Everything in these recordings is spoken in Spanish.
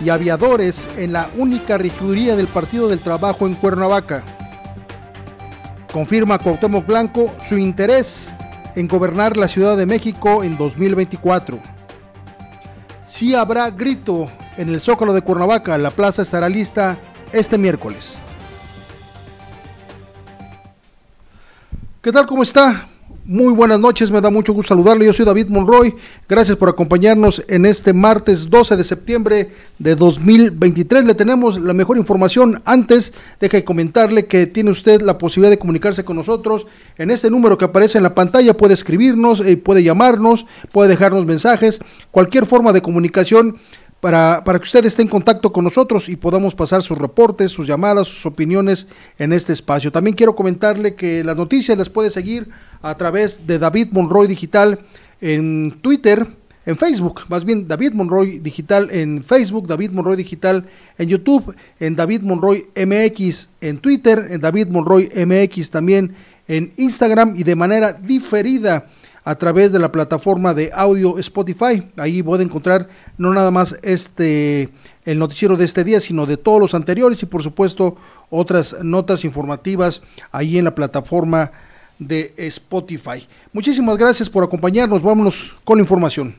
y aviadores en la única regiduría del Partido del Trabajo en Cuernavaca. Confirma Cuauhtémoc Blanco su interés en gobernar la Ciudad de México en 2024. Sí habrá grito en el Zócalo de Cuernavaca, la plaza estará lista este miércoles. ¿Qué tal? ¿Cómo está? Muy buenas noches, me da mucho gusto saludarle. Yo soy David Monroy. Gracias por acompañarnos en este martes 12 de septiembre de 2023. Le tenemos la mejor información. Antes, deje comentarle que tiene usted la posibilidad de comunicarse con nosotros en este número que aparece en la pantalla. Puede escribirnos, eh, puede llamarnos, puede dejarnos mensajes. Cualquier forma de comunicación para, para, que usted esté en contacto con nosotros y podamos pasar sus reportes, sus llamadas, sus opiniones en este espacio. También quiero comentarle que las noticias las puede seguir a través de David Monroy Digital en Twitter, en Facebook, más bien David Monroy Digital en Facebook, David Monroy Digital en YouTube, en David Monroy MX en Twitter, en David Monroy MX también en Instagram y de manera diferida a través de la plataforma de audio Spotify. Ahí puede encontrar no nada más este el noticiero de este día, sino de todos los anteriores y por supuesto otras notas informativas ahí en la plataforma de Spotify. Muchísimas gracias por acompañarnos. Vámonos con la información.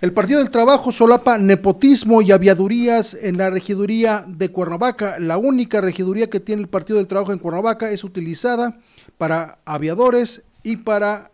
El Partido del Trabajo solapa nepotismo y aviadurías en la regiduría de Cuernavaca. La única regiduría que tiene el Partido del Trabajo en Cuernavaca es utilizada para aviadores y para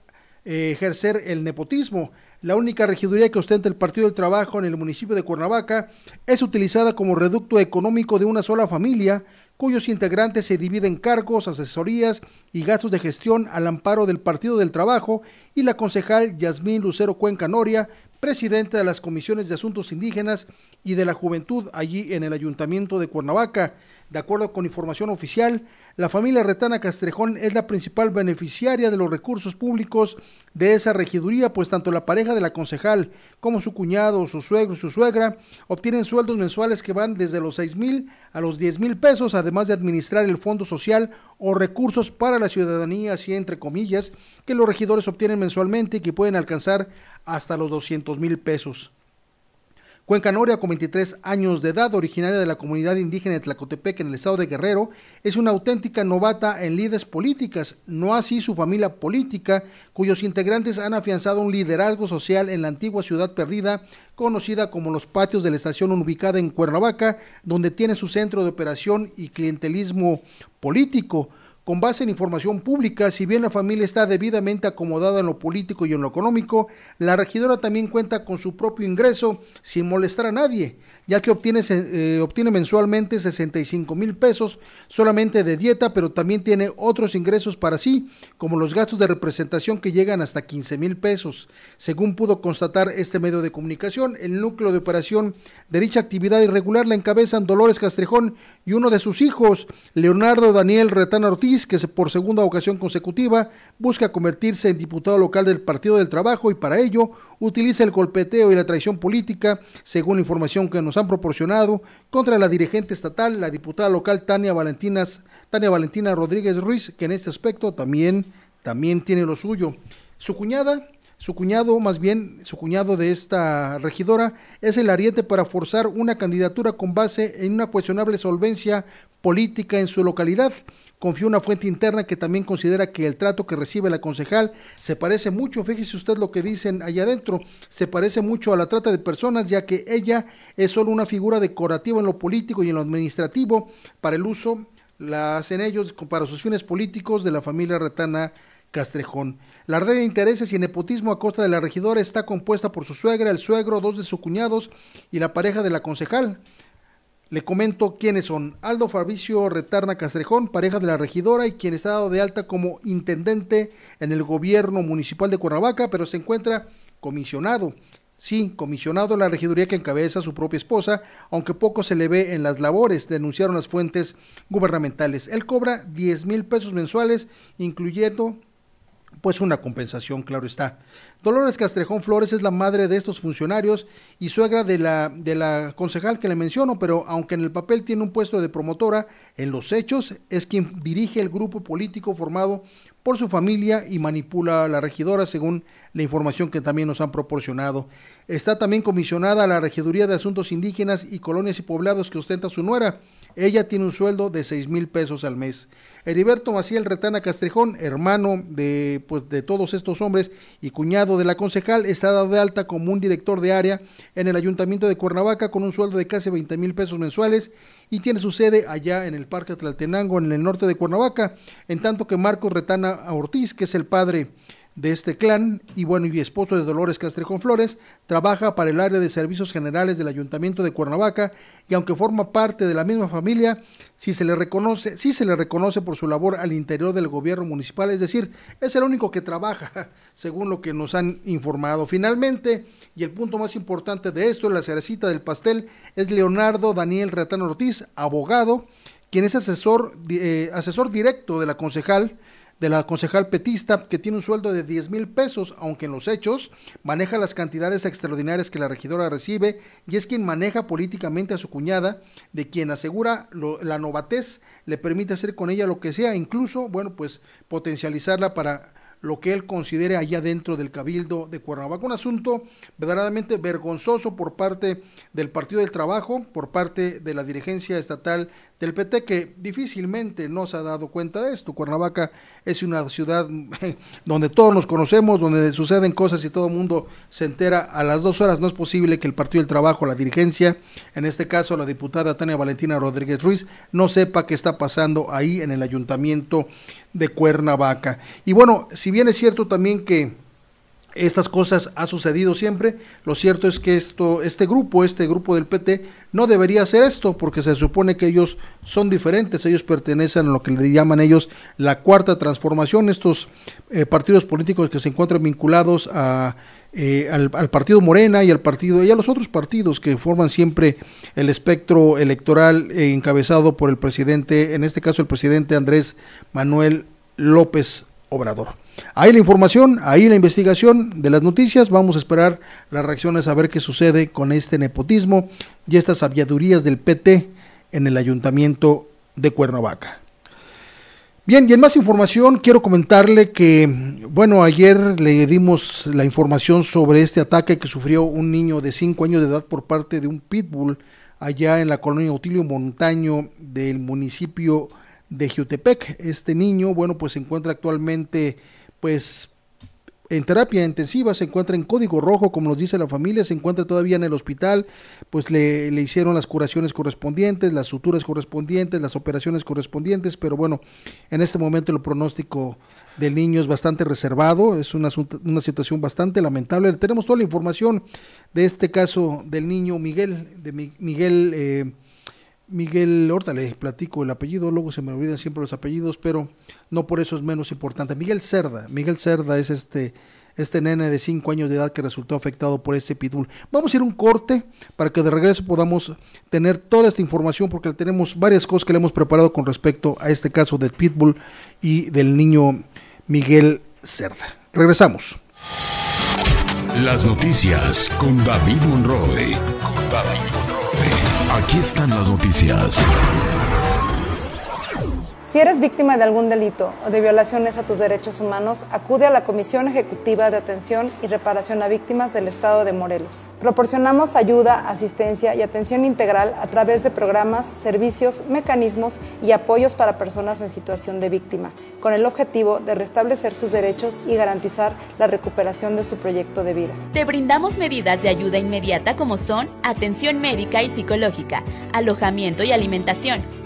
eh, ejercer el nepotismo. La única regiduría que ostenta el Partido del Trabajo en el municipio de Cuernavaca es utilizada como reducto económico de una sola familia cuyos integrantes se dividen cargos, asesorías y gastos de gestión al amparo del Partido del Trabajo y la concejal Yasmín Lucero Cuenca Noria, presidenta de las comisiones de asuntos indígenas y de la juventud allí en el ayuntamiento de Cuernavaca. De acuerdo con información oficial, la familia Retana Castrejón es la principal beneficiaria de los recursos públicos de esa regiduría, pues tanto la pareja de la concejal como su cuñado, su suegro y su suegra obtienen sueldos mensuales que van desde los 6 mil a los 10 mil pesos, además de administrar el fondo social o recursos para la ciudadanía, así entre comillas, que los regidores obtienen mensualmente y que pueden alcanzar hasta los 200 mil pesos. Cuenca Noria, con 23 años de edad, originaria de la comunidad indígena de Tlacotepec en el estado de Guerrero, es una auténtica novata en líderes políticas, no así su familia política, cuyos integrantes han afianzado un liderazgo social en la antigua ciudad perdida, conocida como los patios de la estación ubicada en Cuernavaca, donde tiene su centro de operación y clientelismo político con base en información pública, si bien la familia está debidamente acomodada en lo político y en lo económico, la regidora también cuenta con su propio ingreso sin molestar a nadie ya que obtiene, eh, obtiene mensualmente 65 mil pesos solamente de dieta, pero también tiene otros ingresos para sí, como los gastos de representación que llegan hasta 15 mil pesos. Según pudo constatar este medio de comunicación, el núcleo de operación de dicha actividad irregular la encabezan Dolores Castrejón y uno de sus hijos, Leonardo Daniel Retana Ortiz, que por segunda ocasión consecutiva busca convertirse en diputado local del Partido del Trabajo y para ello utiliza el golpeteo y la traición política, según la información que nos han proporcionado, contra la dirigente estatal, la diputada local Tania, Valentinas, Tania Valentina Rodríguez Ruiz, que en este aspecto también, también tiene lo suyo. Su cuñada, su cuñado, más bien su cuñado de esta regidora, es el ariete para forzar una candidatura con base en una cuestionable solvencia política en su localidad confió una fuente interna que también considera que el trato que recibe la concejal se parece mucho, fíjese usted lo que dicen allá adentro, se parece mucho a la trata de personas, ya que ella es solo una figura decorativa en lo político y en lo administrativo para el uso, la hacen ellos para sus fines políticos de la familia retana Castrejón. La red de intereses y nepotismo a costa de la regidora está compuesta por su suegra, el suegro, dos de sus cuñados y la pareja de la concejal. Le comento quiénes son. Aldo Fabricio Retarna Castrejón, pareja de la regidora y quien está dado de alta como intendente en el gobierno municipal de Cuernavaca, pero se encuentra comisionado. Sí, comisionado en la regiduría que encabeza su propia esposa, aunque poco se le ve en las labores, denunciaron las fuentes gubernamentales. Él cobra 10 mil pesos mensuales, incluyendo pues una compensación, claro está. Dolores Castrejón Flores es la madre de estos funcionarios y suegra de la, de la concejal que le menciono, pero aunque en el papel tiene un puesto de promotora, en los hechos es quien dirige el grupo político formado por su familia y manipula a la regidora según la información que también nos han proporcionado. Está también comisionada la Regiduría de Asuntos Indígenas y Colonias y Poblados que ostenta su nuera. Ella tiene un sueldo de seis mil pesos al mes. Heriberto Maciel Retana Castrejón, hermano de, pues, de todos estos hombres y cuñado de la concejal, está dado de alta como un director de área en el Ayuntamiento de Cuernavaca con un sueldo de casi 20 mil pesos mensuales y tiene su sede allá en el Parque Tlaltenango, en el norte de Cuernavaca, en tanto que Marcos Retana Ortiz, que es el padre de este clan y bueno, y esposo de Dolores Castrejón Flores, trabaja para el área de servicios generales del Ayuntamiento de Cuernavaca y aunque forma parte de la misma familia, sí se le reconoce, sí se le reconoce por su labor al interior del gobierno municipal, es decir, es el único que trabaja, según lo que nos han informado. Finalmente, y el punto más importante de esto, la cerecita del pastel, es Leonardo Daniel Retano Ortiz, abogado, quien es asesor, eh, asesor directo de la concejal de la concejal petista que tiene un sueldo de 10 mil pesos, aunque en los hechos maneja las cantidades extraordinarias que la regidora recibe y es quien maneja políticamente a su cuñada, de quien asegura la novatez le permite hacer con ella lo que sea, incluso, bueno, pues potencializarla para lo que él considere allá dentro del cabildo de Cuernavaca. Un asunto verdaderamente vergonzoso por parte del Partido del Trabajo, por parte de la dirigencia estatal del PT que difícilmente no se ha dado cuenta de esto. Cuernavaca es una ciudad donde todos nos conocemos, donde suceden cosas y todo el mundo se entera a las dos horas. No es posible que el Partido del Trabajo, la dirigencia, en este caso la diputada Tania Valentina Rodríguez Ruiz, no sepa qué está pasando ahí en el ayuntamiento de Cuernavaca. Y bueno, si bien es cierto también que estas cosas ha sucedido siempre. Lo cierto es que esto, este grupo, este grupo del PT, no debería hacer esto, porque se supone que ellos son diferentes, ellos pertenecen a lo que le llaman ellos la cuarta transformación, estos eh, partidos políticos que se encuentran vinculados eh, al, partido Morena y al partido y a los otros partidos que forman siempre el espectro electoral eh, encabezado por el presidente, en este caso el presidente Andrés Manuel López Obrador. Ahí la información, ahí la investigación de las noticias. Vamos a esperar las reacciones a ver qué sucede con este nepotismo y estas sabidurías del PT en el ayuntamiento de Cuernavaca. Bien, y en más información quiero comentarle que, bueno, ayer le dimos la información sobre este ataque que sufrió un niño de 5 años de edad por parte de un pitbull allá en la colonia Utilio Montaño del municipio de Jutepec. Este niño, bueno, pues se encuentra actualmente pues en terapia intensiva, se encuentra en código rojo, como nos dice la familia, se encuentra todavía en el hospital, pues le, le, hicieron las curaciones correspondientes, las suturas correspondientes, las operaciones correspondientes, pero bueno, en este momento el pronóstico del niño es bastante reservado, es una, una situación bastante lamentable. Tenemos toda la información de este caso del niño Miguel, de Miguel. Eh, Miguel, ahorita le platico el apellido, luego se me olvidan siempre los apellidos, pero no por eso es menos importante. Miguel Cerda, Miguel Cerda es este, este nene de 5 años de edad que resultó afectado por ese pitbull. Vamos a ir un corte para que de regreso podamos tener toda esta información porque tenemos varias cosas que le hemos preparado con respecto a este caso del pitbull y del niño Miguel Cerda. Regresamos. Las noticias con David Monroe. Con David Aquí están las noticias. Si eres víctima de algún delito o de violaciones a tus derechos humanos, acude a la Comisión Ejecutiva de Atención y Reparación a Víctimas del Estado de Morelos. Proporcionamos ayuda, asistencia y atención integral a través de programas, servicios, mecanismos y apoyos para personas en situación de víctima, con el objetivo de restablecer sus derechos y garantizar la recuperación de su proyecto de vida. Te brindamos medidas de ayuda inmediata como son atención médica y psicológica, alojamiento y alimentación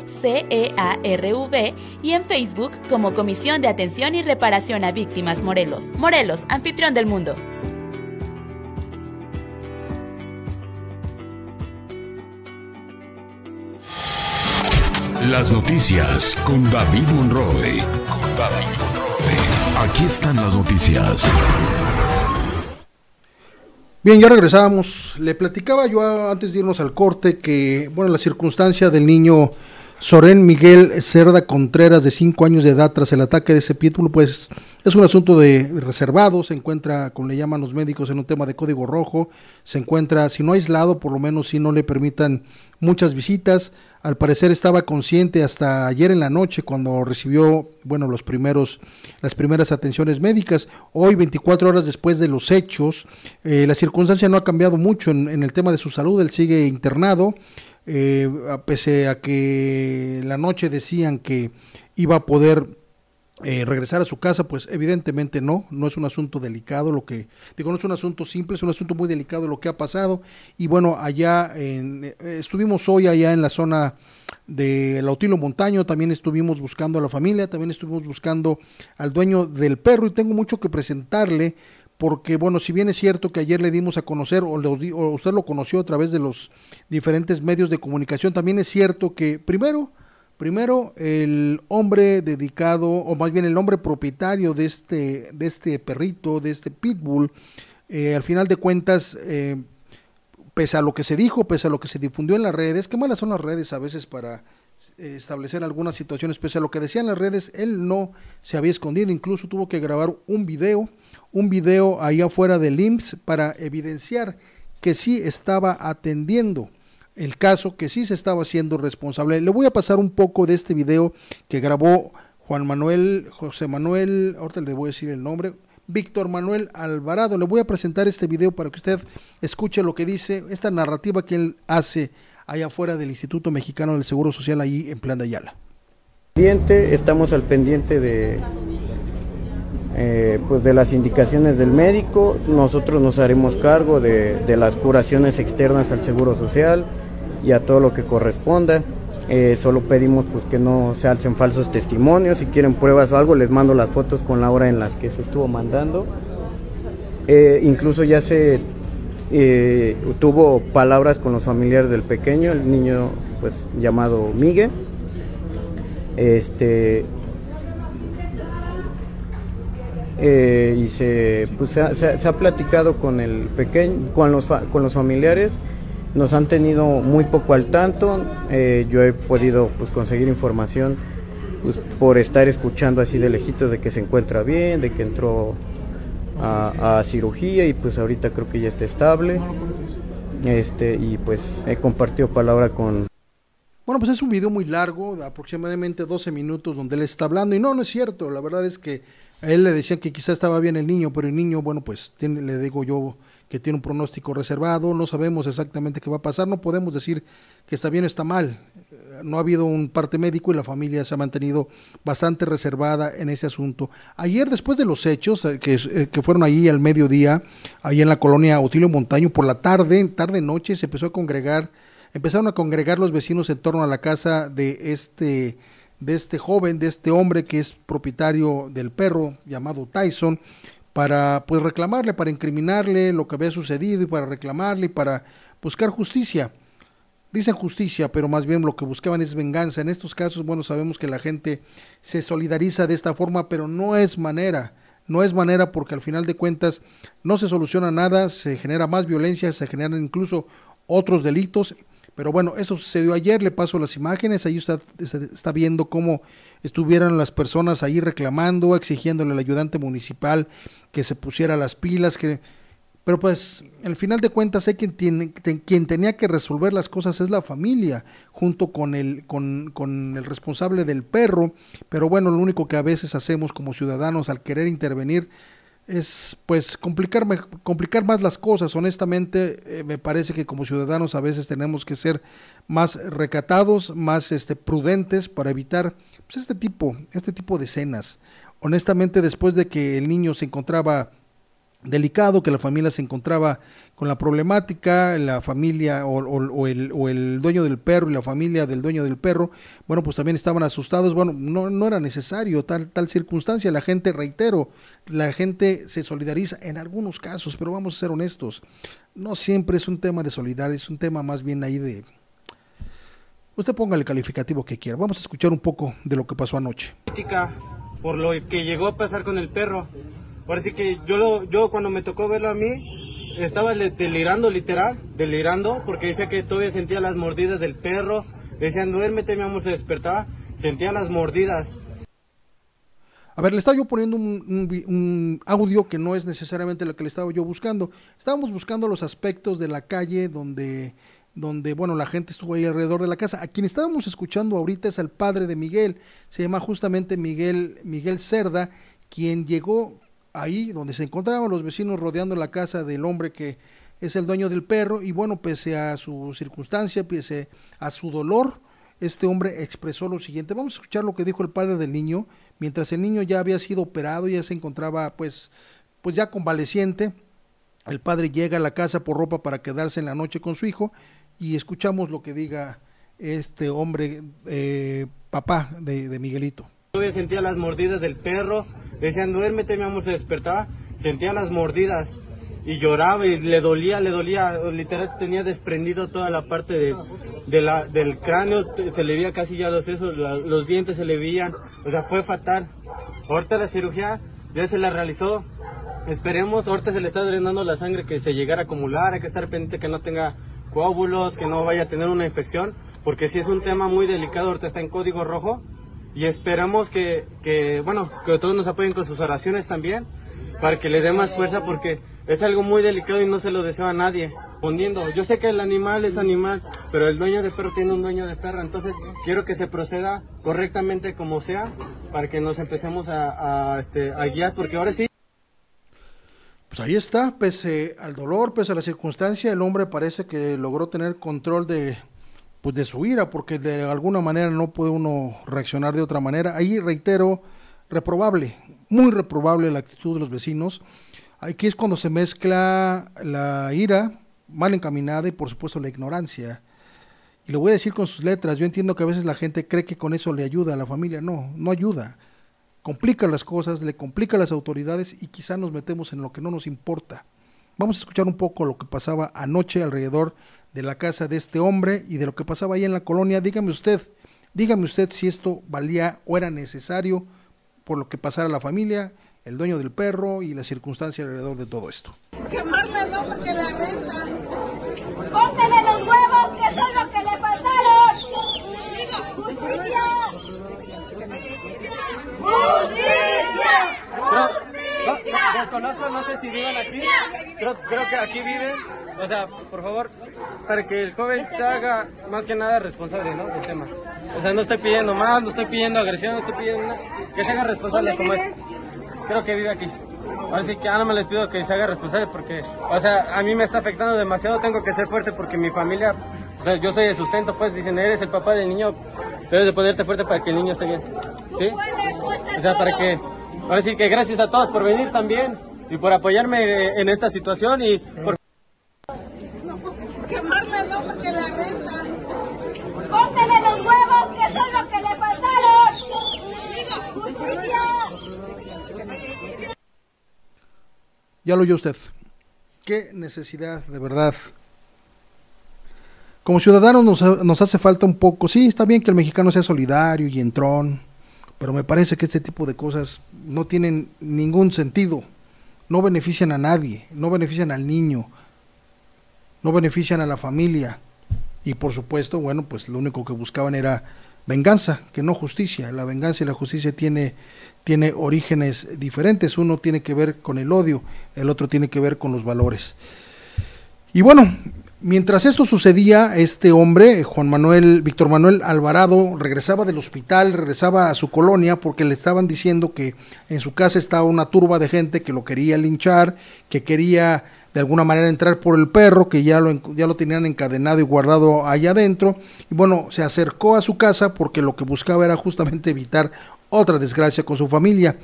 CEARV y en Facebook como Comisión de Atención y Reparación a Víctimas Morelos. Morelos, anfitrión del mundo. Las noticias con David Monroe. Con David Monroe. Aquí están las noticias. Bien, ya regresamos. Le platicaba yo antes de irnos al corte que, bueno, la circunstancia del niño Soren Miguel Cerda Contreras, de 5 años de edad, tras el ataque de ese pitbull, pues es un asunto de reservado, se encuentra, como le llaman los médicos, en un tema de código rojo, se encuentra, si no aislado, por lo menos si no le permitan muchas visitas. Al parecer estaba consciente hasta ayer en la noche cuando recibió, bueno, los primeros, las primeras atenciones médicas. Hoy, 24 horas después de los hechos, eh, la circunstancia no ha cambiado mucho en, en el tema de su salud, él sigue internado eh, pese a que la noche decían que iba a poder eh, regresar a su casa, pues evidentemente no, no es un asunto delicado lo que, digo, no es un asunto simple, es un asunto muy delicado lo que ha pasado. Y bueno, allá en, eh, estuvimos hoy allá en la zona de Lautilo Montaño, también estuvimos buscando a la familia, también estuvimos buscando al dueño del perro y tengo mucho que presentarle porque bueno, si bien es cierto que ayer le dimos a conocer o, usted lo conoció a través de los diferentes medios de comunicación, también es cierto que primero, primero el hombre dedicado, o más bien el hombre propietario de este, de este perrito, de este pitbull, eh, al final de cuentas, eh, pese a lo que se dijo, pese a lo que se difundió en las redes, qué malas son las redes a veces para eh, establecer algunas situaciones, pese a lo que decían las redes, él no se había escondido, incluso tuvo que grabar un video un video ahí afuera del IMSS para evidenciar que sí estaba atendiendo el caso, que sí se estaba haciendo responsable. Le voy a pasar un poco de este video que grabó Juan Manuel, José Manuel, ahorita le voy a decir el nombre, Víctor Manuel Alvarado. Le voy a presentar este video para que usted escuche lo que dice, esta narrativa que él hace allá afuera del Instituto Mexicano del Seguro Social, ahí en Plan de Ayala. Estamos al pendiente de, eh, pues de las indicaciones del médico, nosotros nos haremos cargo de, las curaciones externas al Seguro Social y a todo lo que corresponda. Eh, solo pedimos pues que no se alcen falsos testimonios, si quieren pruebas o algo les mando las fotos con la hora en las que se estuvo mandando. Eh, incluso ya se tuvo palabras con los familiares del pequeño, el niño pues llamado Miguel. Este, eh, y se, pues, se, ha platicado con el pequeño, con los, con los familiares, nos han tenido muy poco al tanto, eh, yo he podido pues, conseguir información pues, por estar escuchando así de lejitos de que se encuentra bien, de que entró a, cirugía y pues ahorita creo que ya está estable. Este, y pues he compartido palabra con... Bueno, pues es un video muy largo, de aproximadamente 12 minutos, donde él está hablando. Y no, no es cierto. La verdad es que a él le decían que quizá estaba bien el niño, pero el niño, bueno, pues tiene, le digo yo que tiene un pronóstico reservado, no sabemos exactamente qué va a pasar, no podemos decir que está bien o está mal. No ha habido un parte médico y la familia se ha mantenido bastante reservada en ese asunto. Ayer, después de los hechos, eh, que, eh, que fueron ahí al mediodía, ahí en la colonia Otilio Montaño, por la tarde, tarde-noche, se empezó a congregar, empezaron a congregar los vecinos en torno a la casa de este de este joven, de este hombre que es propietario del perro llamado Tyson, para pues reclamarle, para incriminarle lo que había sucedido y para reclamarle y para buscar justicia. Dicen justicia, pero más bien lo que buscaban es venganza. En estos casos, bueno, sabemos que la gente se solidariza de esta forma, pero no es manera. No es manera porque al final de cuentas no se soluciona nada, se genera más violencia, se generan incluso otros delitos pero bueno, eso sucedió ayer, le paso las imágenes, ahí usted está viendo cómo estuvieran las personas ahí reclamando, exigiéndole al ayudante municipal que se pusiera las pilas, que Pero pues, al final de cuentas, que quien, quien tenía que resolver las cosas es la familia, junto con el, con, con el responsable del perro. Pero bueno, lo único que a veces hacemos como ciudadanos al querer intervenir es pues complicar, complicar más las cosas. Honestamente, eh, me parece que como ciudadanos a veces tenemos que ser más recatados, más este, prudentes para evitar pues, este, tipo, este tipo de escenas. Honestamente, después de que el niño se encontraba delicado, que la familia se encontraba con la problemática, la familia o, el, o, el, dueño del perro y la familia del dueño del perro, bueno, pues también estaban asustados, bueno, no, no era necesario tal, tal circunstancia, la gente, reitero, la gente se solidariza en algunos casos, pero vamos a ser honestos, no siempre es un tema de solidaridad, es un tema más bien ahí de... Usted ponga el calificativo que quiera, vamos a escuchar un poco de lo que pasó anoche. Por lo que llegó a pasar con el perro, Parece que yo, lo, yo cuando me tocó verlo a mí, estaba delirando literal, delirando, porque decía que todavía sentía las mordidas del perro. Decían, duérmete, mi amor, se despertaba, sentía las mordidas. A ver, le estaba yo poniendo un, audio que no es necesariamente lo que le estaba yo buscando. Estábamos buscando los aspectos de la calle donde, donde, bueno, la gente estuvo ahí alrededor de la casa. A quien estábamos escuchando ahorita es el padre de Miguel. Se llama justamente Miguel, Miguel Cerda, quien llegó ahí donde se encontraban los vecinos rodeando la casa del hombre que es el dueño del perro y bueno, pese a su circunstancia, pese a su dolor, este hombre expresó lo siguiente. Vamos a escuchar lo que dijo el padre del niño, mientras el niño ya había sido operado, ya se encontraba pues, pues ya convaleciente. El padre llega a la casa por ropa para quedarse en la noche con su hijo y escuchamos lo que diga este hombre, eh, papá de, de Miguelito. Todavía sentía las mordidas del perro, decían duérmete mi amor, se despertaba, sentía las mordidas y lloraba y le dolía, le dolía, literal tenía desprendido toda la parte de, la, del cráneo, se le veía casi ya los sesos, los dientes se le veían, o sea, fue fatal. Ahorita la cirugía ya se la realizó, esperemos, ahorita se le está drenando la sangre que se llegara a acumular, hay que estar pendiente que no tenga coágulos, que no vaya a tener una infección, porque si es un tema muy delicado, ahorita está en código rojo, y esperamos que, que, bueno, que todos nos apoyen con sus oraciones también, para que le dé más fuerza porque es algo muy delicado y no se lo deseo a nadie. Poniendo, yo sé que el animal es animal, pero el dueño de perro tiene un dueño de perro, entonces quiero que se proceda correctamente como sea, para que nos empecemos a, este, a guiar, porque ahora sí. Pues ahí está, pese al dolor, pese a la circunstancia, el hombre parece que logró tener control de, pues de su ira, porque de alguna manera no puede uno reaccionar de otra manera. Ahí reitero, reprobable, muy reprobable la actitud de los vecinos. Aquí es cuando se mezcla la ira mal encaminada y por supuesto la ignorancia. Y lo voy a decir con sus letras, yo entiendo que a veces la gente cree que con eso le ayuda a la familia, no, no ayuda. Complica las cosas, le complica a las autoridades y quizá nos metemos en lo que no nos importa. Vamos a escuchar un poco lo que pasaba anoche alrededor de la casa de este hombre y de lo que pasaba ahí en la colonia. Dígame usted, dígame usted si esto valía o era necesario por lo que pasara la familia, el dueño del perro y la circunstancia alrededor de todo esto. La renta. ¡Córtele los huevos que son lo que le! ¡Justicia! ¡Justicia! ¡Justicia! Los conozco, no sé si viven aquí. Creo, creo que aquí viven o sea, por favor, para que el joven se haga más que nada responsable, ¿no? Del tema. O sea, no estoy pidiendo más, no estoy pidiendo agresión, no estoy pidiendo nada, que se haga responsable como es. Creo que vive aquí. Ahora sí que no me les pido que se haga responsable porque, o sea, a mí me está afectando demasiado, tengo que ser fuerte porque mi familia, o sea, yo soy el sustento, pues dicen, eres el papá del niño, debes de ponerte fuerte para que el niño esté bien. ¿Sí? O sea, para que, ahora sí que gracias a todos por venir también y por apoyarme en esta situación y por Ya lo oyó usted. Qué necesidad, de verdad. Como ciudadanos nos, nos, hace falta un poco, sí, está bien que el mexicano sea solidario y entrón, pero me parece que este tipo de cosas no tienen ningún sentido, no benefician a nadie, no benefician al niño, no benefician a la familia y por supuesto, bueno, pues lo único que buscaban era venganza que no justicia. La venganza y la justicia tiene, tiene orígenes diferentes. Uno tiene que ver con el odio, el otro tiene que ver con los valores. Y bueno, mientras esto sucedía, este hombre, Juan Manuel, Víctor Manuel Alvarado, regresaba del hospital, regresaba a su colonia porque le estaban diciendo que en su casa estaba una turba de gente que lo quería linchar, que quería de alguna manera entrar por el perro, que ya lo, ya lo tenían encadenado y guardado allá adentro. Y bueno, se acercó a su casa porque lo que buscaba era justamente evitar otra desgracia con su familia.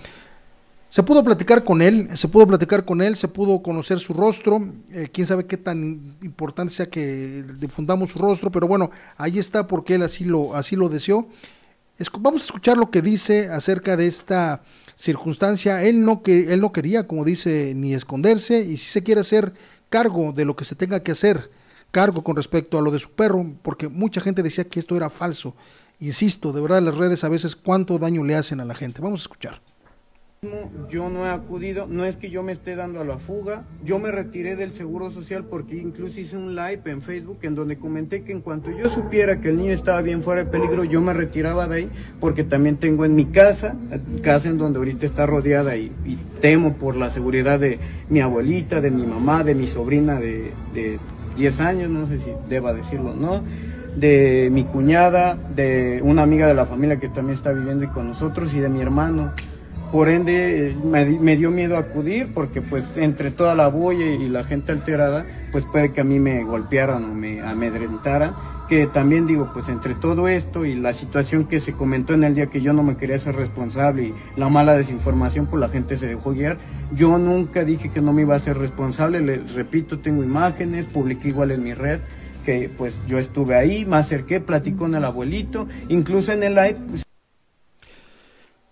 Se pudo platicar con él, se pudo platicar con él, se pudo conocer su rostro, eh, quién sabe qué tan importante sea que difundamos su rostro, pero bueno, ahí está porque él así lo, así lo deseó. vamos a escuchar lo que dice acerca de esta circunstancia. Él no, que, él no quería, como dice, ni esconderse y si se quiere hacer cargo de lo que se tenga que hacer, cargo con respecto a lo de su perro, porque mucha gente decía que esto era falso. Insisto, de verdad las redes a veces cuánto daño le hacen a la gente. Vamos a escuchar. Yo no he acudido, no es que yo me esté dando a la fuga, yo me retiré del Seguro Social porque incluso hice un live en Facebook en donde comenté que en cuanto yo supiera que el niño estaba bien fuera de peligro, yo me retiraba de ahí porque también tengo en mi casa, casa en donde ahorita está rodeada y, temo por la seguridad de mi abuelita, de mi mamá, de mi sobrina de, de 10 años, no sé si deba decirlo, ¿no? de mi cuñada, de una amiga de la familia que también está viviendo con nosotros y de mi hermano. Por ende, me, dio miedo acudir porque pues entre toda la bulla y la gente alterada, pues puede que a mí me golpearan o me amedrentaran. Que también digo, pues entre todo esto y la situación que se comentó en el día que yo no me quería ser responsable y la mala desinformación, pues la gente se dejó guiar. Yo nunca dije que no me iba a ser responsable, le repito, tengo imágenes, publiqué igual en mi red que pues yo estuve ahí, me acerqué, platicé con el abuelito, incluso en el live... Pues,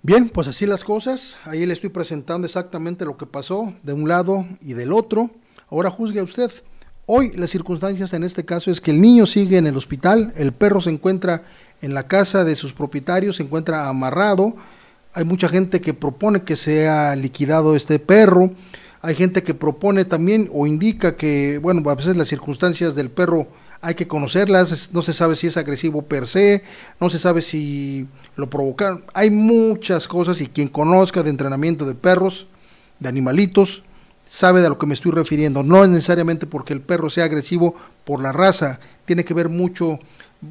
Bien, pues así las cosas. Ahí le estoy presentando exactamente lo que pasó de un lado y del otro. Ahora juzgue a usted. Hoy las circunstancias en este caso es que el niño sigue en el hospital, el perro se encuentra en la casa de sus propietarios, se encuentra amarrado. Hay mucha gente que propone que sea liquidado este perro. Hay gente que propone también o indica que, bueno, a veces las circunstancias del perro hay que conocerlas, no se sabe si es agresivo per se, no se sabe si lo provocaron. Hay muchas cosas y quien conozca de entrenamiento de perros, de animalitos, sabe de lo que me estoy refiriendo. No es necesariamente porque el perro sea agresivo por la raza, tiene que ver mucho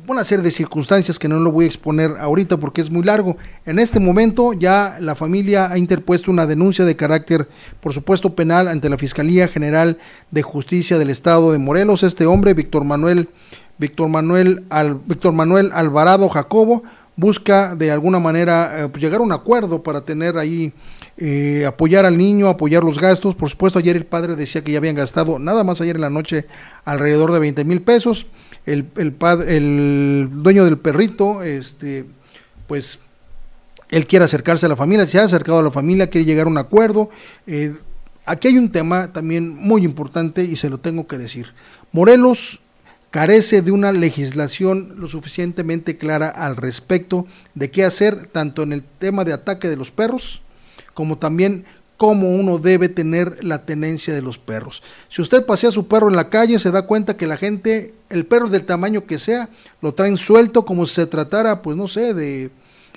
una serie de circunstancias que no lo voy a exponer ahorita porque es muy largo. En este momento ya la familia ha interpuesto una denuncia de carácter, por supuesto, penal ante la Fiscalía General de Justicia del Estado de Morelos. Este hombre, Víctor Manuel, Víctor Manuel, Al, Víctor Manuel Alvarado Jacobo, busca de alguna manera eh, pues, llegar a un acuerdo para tener ahí eh, apoyar al niño, apoyar los gastos. Por supuesto, ayer el padre decía que ya habían gastado nada más ayer en la noche alrededor de 20 mil pesos el, el, padre, el dueño del perrito, este, pues él quiere acercarse a la familia, se ha acercado a la familia, quiere llegar a un acuerdo. Eh, aquí hay un tema también muy importante y se lo tengo que decir. Morelos carece de una legislación lo suficientemente clara al respecto de qué hacer tanto en el tema de ataque de los perros como también cómo uno debe tener la tenencia de los perros. Si usted pasea a su perro en la calle, se da cuenta que la gente, el perro del tamaño que sea, lo traen suelto como si se tratara, pues no sé, de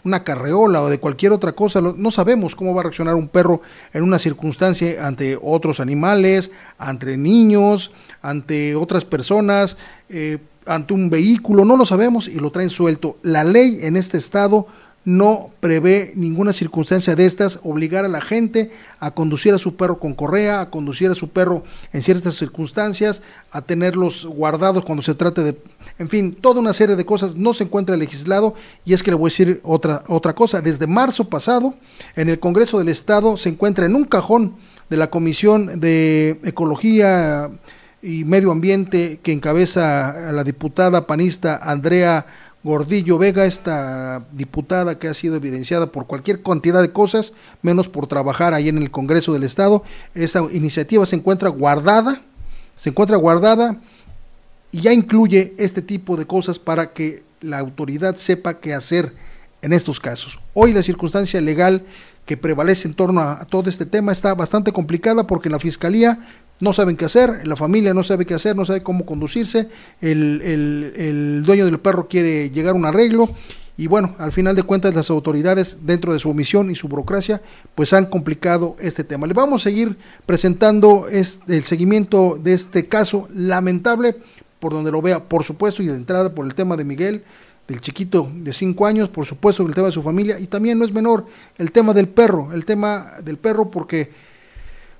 una carreola o de cualquier otra cosa. No sabemos cómo va a reaccionar un perro en una circunstancia ante otros animales, ante niños, ante otras personas, eh, ante un vehículo, no lo sabemos y lo traen suelto. La ley en este estado no prevé ninguna circunstancia de estas obligar a la gente a conducir a su perro con correa, a conducir a su perro en ciertas circunstancias, a tenerlos guardados cuando se trate de, en fin, toda una serie de cosas. No se encuentra legislado. Y es que le voy a decir otra otra cosa, desde marzo pasado en el Congreso del Estado se encuentra en un cajón de la Comisión de Ecología y Medio Ambiente que encabeza a la diputada panista Andrea Gordillo Vega, esta diputada que ha sido evidenciada por cualquier cantidad de cosas, menos por trabajar ahí en el Congreso del Estado. Esta iniciativa se encuentra guardada, se encuentra guardada y ya incluye este tipo de cosas para que la autoridad sepa qué hacer en estos casos. Hoy la circunstancia legal que prevalece en torno a, todo este tema está bastante complicada porque la Fiscalía no saben qué hacer, la familia no sabe qué hacer, no sabe cómo conducirse, el, el, dueño del perro quiere llegar a un arreglo y bueno, al final de cuentas las autoridades dentro de su omisión y su burocracia pues han complicado este tema. Le vamos a seguir presentando este, el seguimiento de este caso lamentable por donde lo vea, por supuesto, y de entrada por el tema de Miguel, del chiquito de 5 años, por supuesto, el tema de su familia, y también no es menor el tema del perro, el tema del perro porque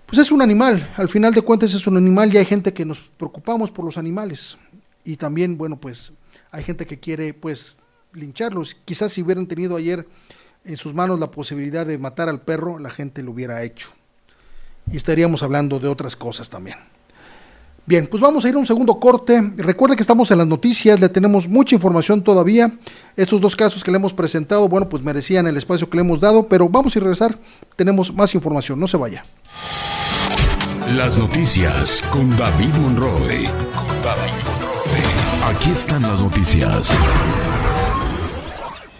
pues es un animal, al final de cuentas es un animal y hay gente que nos preocupamos por los animales. Y también, bueno, pues hay gente que quiere pues lincharlos. Quizás si hubieran tenido ayer en sus manos la posibilidad de matar al perro, la gente lo hubiera hecho. Y estaríamos hablando de otras cosas también. Bien, pues vamos a ir a un segundo corte. Recuerde que estamos en las noticias, le tenemos mucha información todavía. Estos dos casos que le hemos presentado, bueno, pues merecían el espacio que le hemos dado, pero vamos a regresar. Tenemos más información, no se vaya. Las noticias con David Monroe. Aquí están las noticias.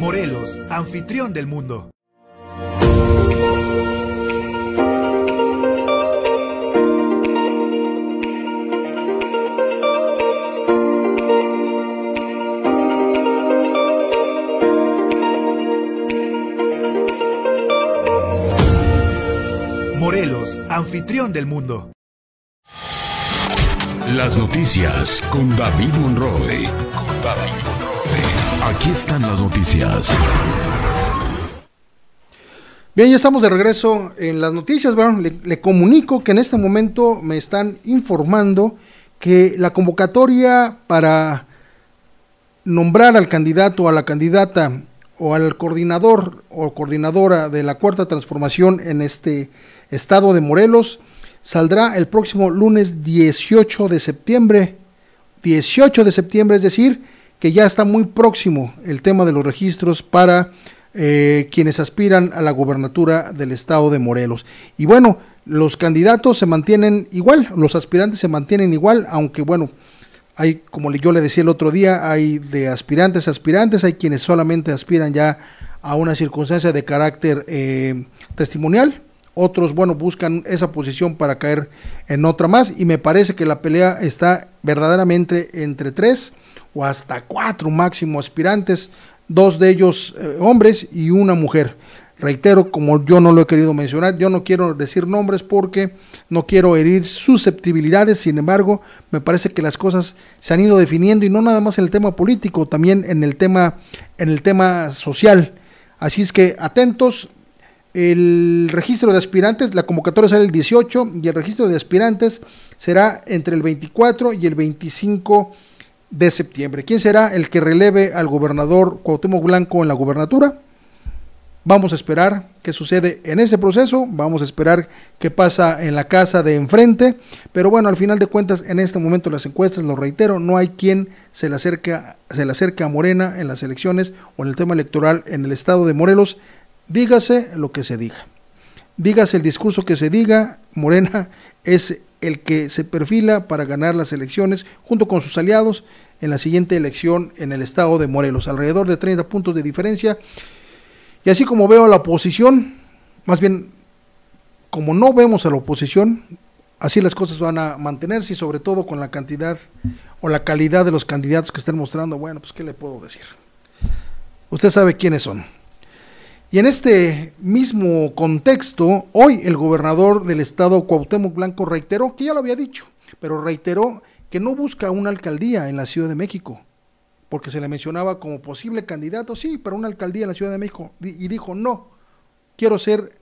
Morelos, anfitrión del mundo. Anfitrión del mundo. Las noticias con David Monroe. Con David Monroe. Aquí están las noticias. Bien, ya estamos de regreso en las noticias. Bueno, le, le, comunico que en este momento me están informando que la convocatoria para nombrar al candidato o a la candidata o al coordinador o coordinadora de la cuarta transformación en este estado de Morelos saldrá el próximo lunes 18 de septiembre. 18 de septiembre, es decir, que ya está muy próximo el tema de los registros para eh, quienes aspiran a la gobernatura del estado de Morelos. Y bueno, los candidatos se mantienen igual, los aspirantes se mantienen igual, aunque bueno, hay, como yo le decía el otro día, hay de aspirantes a aspirantes, hay quienes solamente aspiran ya a una circunstancia de carácter eh, testimonial, otros, bueno, buscan esa posición para caer en otra más y me parece que la pelea está verdaderamente entre tres o hasta cuatro máximo aspirantes, dos de ellos eh, hombres y una mujer. Reitero, como yo no lo he querido mencionar, yo no quiero decir nombres porque no quiero herir susceptibilidades, sin embargo, me parece que las cosas se han ido definiendo y no nada más en el tema político, también en el tema en el tema social. Así es que atentos, el registro de aspirantes, la convocatoria será el 18 y el registro de aspirantes será entre el 24 y el 25 de septiembre. ¿Quién será el que releve al gobernador Cuauhtémoc Blanco en la gubernatura? Vamos a esperar qué sucede en ese proceso, vamos a esperar qué pasa en la casa de enfrente, pero bueno, al final de cuentas, en este momento las encuestas, lo reitero, no hay quien se le acerque, se le acerque a Morena en las elecciones o en el tema electoral en el estado de Morelos, dígase lo que se diga. Dígase el discurso que se diga, Morena es el que se perfila para ganar las elecciones junto con sus aliados en la siguiente elección en el estado de Morelos, alrededor de 30 puntos de diferencia. Y así como veo a la oposición, más bien como no vemos a la oposición, así las cosas van a mantenerse y sobre todo con la cantidad o la calidad de los candidatos que estén mostrando, bueno, pues qué le puedo decir. Usted sabe quiénes son. Y en este mismo contexto, hoy el gobernador del estado Cuauhtémoc Blanco reiteró, que ya lo había dicho, pero reiteró que no busca una alcaldía en la Ciudad de México, porque se le mencionaba como posible candidato, sí, para una alcaldía en la Ciudad de México, y dijo, no, quiero ser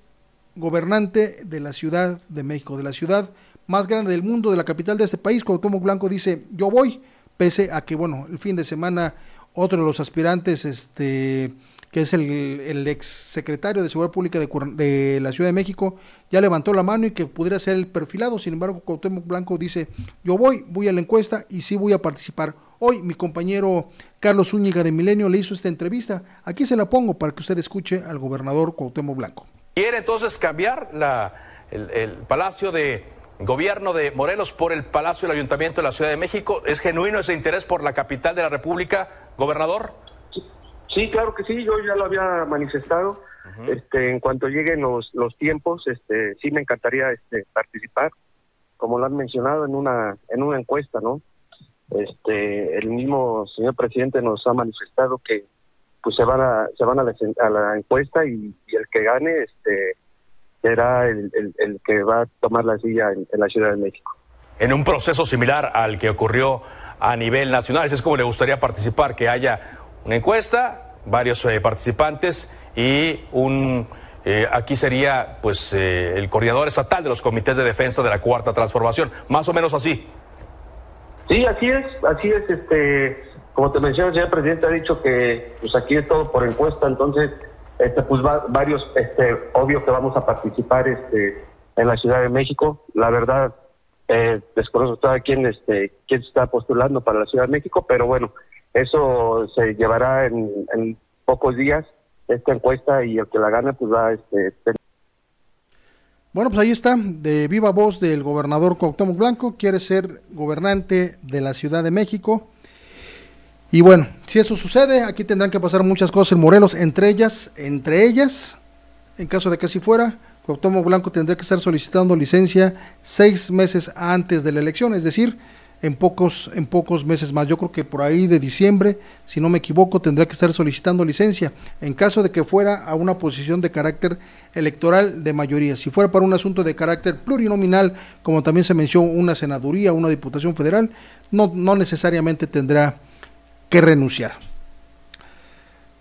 gobernante de la Ciudad de México, de la ciudad más grande del mundo, de la capital de este país. Cuauhtémoc Blanco dice, yo voy pese a que, bueno, el fin de semana otro de los aspirantes, este, que es el, el ex secretario de Seguridad Pública de, la Ciudad de México, ya levantó la mano y que pudiera ser el perfilado. Sin embargo, Cuauhtémoc Blanco dice, yo voy, voy a la encuesta y sí voy a participar. Hoy mi compañero Carlos Zúñiga de Milenio le hizo esta entrevista. Aquí se la pongo para que usted escuche al gobernador Cuauhtémoc Blanco. Quiere entonces cambiar la, el, el Palacio de Gobierno de Morelos por el Palacio del Ayuntamiento de la Ciudad de México. ¿Es genuino ese interés por la capital de la República, gobernador? Sí, claro que sí, yo ya lo había manifestado. Uh -huh. Este, en cuanto lleguen los, los tiempos, este, sí me encantaría este, participar, como lo han mencionado en una en una encuesta, ¿no? Este, el mismo señor presidente nos ha manifestado que pues se van a se van a la, a la encuesta y, y, el que gane este será el, el, el, que va a tomar la silla en, en la Ciudad de México. En un proceso similar al que ocurrió a nivel nacional, es como le gustaría participar, que haya una encuesta, varios eh, participantes y un eh, aquí sería pues eh, el coordinador estatal de los comités de defensa de la cuarta transformación, más o menos así. Sí, así es, así es, este, como te mencioné, el señor presidente ha dicho que pues aquí es todo por encuesta, entonces este pues va, varios este obvio que vamos a participar este en la Ciudad de México, la verdad eh, desconozco todavía quién este quién se está postulando para la Ciudad de México, pero bueno, eso se llevará en, pocos días esta encuesta y el que la gane pues va este bueno, pues ahí está, de viva voz del gobernador Cuauhtémoc Blanco, quiere ser gobernante de la Ciudad de México. Y bueno, si eso sucede, aquí tendrán que pasar muchas cosas en Morelos, entre ellas, entre ellas, en caso de que así fuera, Cuauhtémoc Blanco tendría que estar solicitando licencia seis meses antes de la elección, es decir, en pocos, en pocos meses más. Yo creo que por ahí de diciembre, si no me equivoco, tendrá que estar solicitando licencia en caso de que fuera a una posición de carácter electoral de mayoría. Si fuera para un asunto de carácter plurinominal, como también se mencionó, una senaduría, una diputación federal, no, no necesariamente tendrá que renunciar.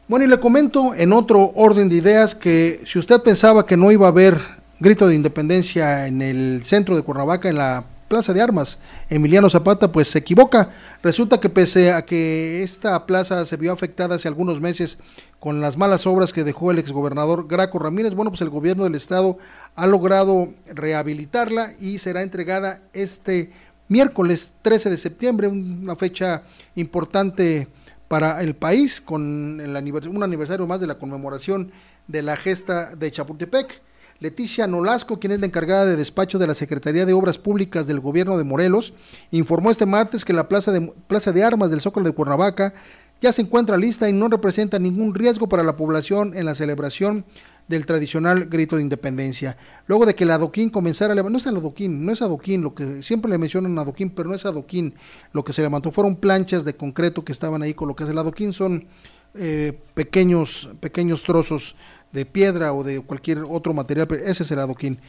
Bueno, y le comento en otro orden de ideas que si usted pensaba que no iba a haber grito de independencia en el centro de Cuernavaca, en la Plaza de Armas, Emiliano Zapata, pues se equivoca. Resulta que pese a que esta plaza se vio afectada hace algunos meses con las malas obras que dejó el exgobernador Graco Ramírez, bueno, pues el gobierno del estado ha logrado rehabilitarla y será entregada este miércoles 13 de septiembre, una fecha importante para el país, con el un aniversario más de la conmemoración de la gesta de Chapultepec. Leticia Nolasco, quien es la encargada de despacho de la Secretaría de Obras Públicas del Gobierno de Morelos, informó este martes que la plaza de, plaza de armas del Zócalo de Cuernavaca ya se encuentra lista y no representa ningún riesgo para la población en la celebración del tradicional grito de independencia. Luego de que el adoquín comenzara a levantar, no es el adoquín, no es adoquín, lo que siempre le mencionan adoquín, pero no es adoquín, lo que se levantó fueron planchas de concreto que estaban ahí colocadas. El adoquín son eh, pequeños, pequeños trozos de piedra o de cualquier otro material, pero ese es el adoquín.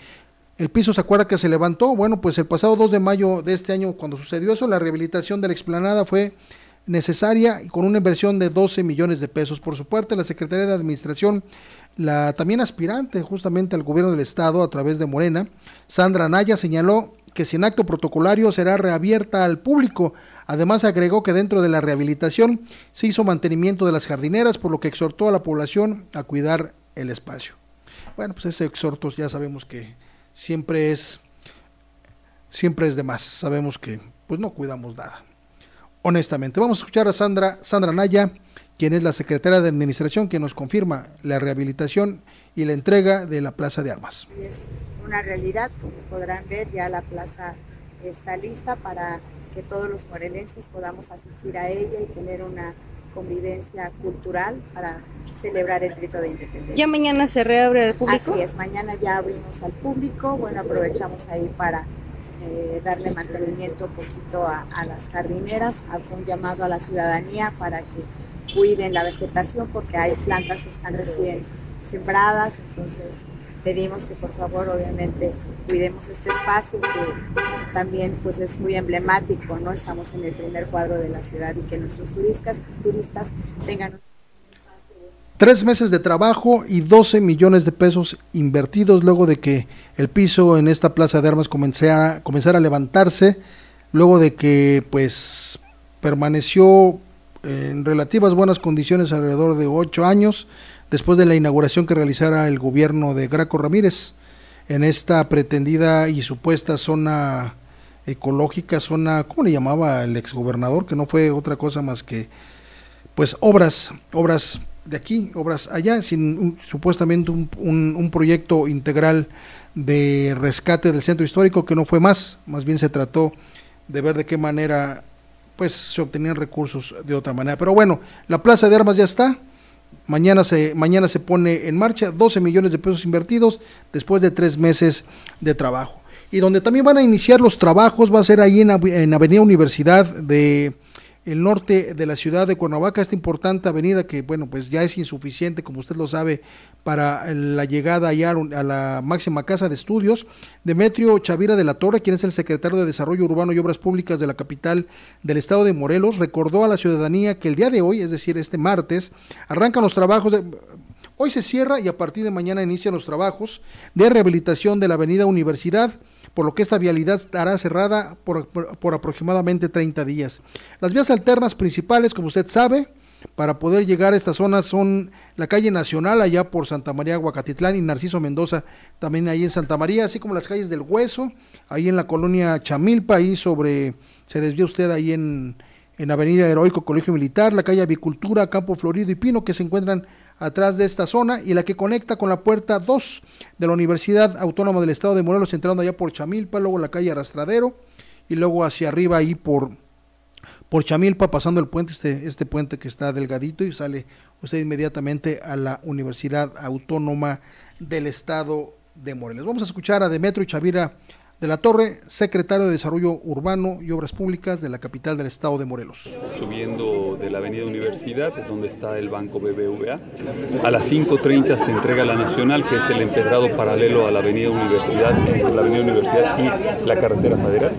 El piso se acuerda que se levantó, bueno, pues el pasado 2 de mayo de este año, cuando sucedió eso, la rehabilitación de la explanada fue necesaria y con una inversión de 12 millones de pesos. Por su parte, la Secretaría de Administración, la también aspirante justamente al gobierno del Estado a través de Morena, Sandra Naya, señaló que sin acto protocolario será reabierta al público. Además agregó que dentro de la rehabilitación se hizo mantenimiento de las jardineras, por lo que exhortó a la población a cuidar el espacio. Bueno, pues ese exhorto ya sabemos que siempre es siempre es de más. Sabemos que pues no cuidamos nada. Honestamente, vamos a escuchar a Sandra Sandra Naya, quien es la secretaria de Administración, que nos confirma la rehabilitación y la entrega de la Plaza de Armas. Es una realidad, como podrán ver, ya la plaza está lista para que todos los morelenses podamos asistir a ella y tener una convivencia cultural para celebrar el grito de independencia. ¿Ya mañana se reabre al público? Así es, mañana ya abrimos al público, bueno, aprovechamos ahí para eh, darle mantenimiento un poquito a, a las jardineras, un llamado a la ciudadanía para que cuiden la vegetación porque hay plantas que están recién sembradas, entonces pedimos que por favor obviamente cuidemos este espacio que también pues es muy emblemático, ¿no? Estamos en el primer cuadro de la ciudad y que nuestros turistas, turistas tengan Tres meses de trabajo y 12 millones de pesos invertidos luego de que el piso en esta plaza de armas comenzara, comenzara a levantarse, luego de que pues permaneció en relativas buenas condiciones alrededor de ocho años después de la inauguración que realizara el gobierno de Graco Ramírez en esta pretendida y supuesta zona ecológica, zona, ¿cómo le llamaba el exgobernador? Que no fue otra cosa más que, pues, obras, obras de aquí, obras allá, sin supuestamente un, un, proyecto integral de rescate del centro histórico que no fue más, más bien se trató de ver de qué manera pues se obtenían recursos de otra manera. Pero bueno, la plaza de armas ya está, mañana se, mañana se pone en marcha, 12 millones de pesos invertidos después de tres meses de trabajo. Y donde también van a iniciar los trabajos va a ser ahí en, en Avenida Universidad de el norte de la ciudad de Cuernavaca, esta importante avenida que, bueno, pues ya es insuficiente, como usted lo sabe, para la llegada allá a la máxima casa de estudios. Demetrio Chavira de la Torre, quien es el secretario de Desarrollo Urbano y Obras Públicas de la capital del estado de Morelos, recordó a la ciudadanía que el día de hoy, es decir, este martes, arrancan los trabajos de, Hoy se cierra y a partir de mañana inician los trabajos de rehabilitación de la avenida Universidad por lo que esta vialidad estará cerrada por, aproximadamente 30 días. Las vías alternas principales, como usted sabe, para poder llegar a esta zona son la calle Nacional allá por Santa María Huacatitlán y Narciso Mendoza también ahí en Santa María, así como las calles del Hueso, ahí en la colonia Chamilpa, ahí sobre, se desvía usted ahí en, en Avenida Heroico Colegio Militar, la calle Avicultura, Campo Florido y Pino, que se encuentran atrás de esta zona y la que conecta con la puerta 2 de la Universidad Autónoma del Estado de Morelos, entrando allá por Chamilpa, luego la calle Arrastradero y luego hacia arriba ahí por, por Chamilpa, pasando el puente, este, este puente que está delgadito y sale usted inmediatamente a la Universidad Autónoma del Estado de Morelos. Vamos a escuchar a Demetrio Chavira de la Torre, secretario de Desarrollo Urbano y Obras Públicas de la capital del estado de Morelos. Subiendo de la Avenida Universidad, donde está el Banco BBVA, a las 5.30 se entrega la Nacional, que es el empedrado paralelo a la Avenida Universidad, entre la Avenida Universidad y la carretera federal.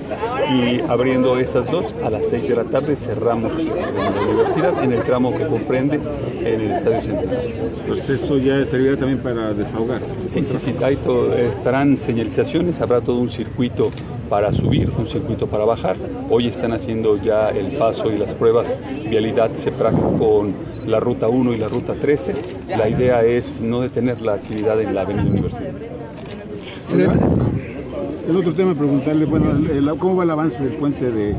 Y abriendo esas dos, a las 6 de la tarde cerramos la Universidad en el tramo que comprende en el Estadio Central. Pues esto ya servirá también para desahogar. Sí, sí, sí, ahí estarán señalizaciones, habrá todo un circuito circuito para subir, un circuito para bajar. Hoy están haciendo ya el paso y las pruebas vialidad CEPRAC con la ruta 1 y la ruta 13. La idea es no detener la actividad en la Avenida Universidad. El otro tema, preguntarle, bueno, ¿cómo va el avance del puente de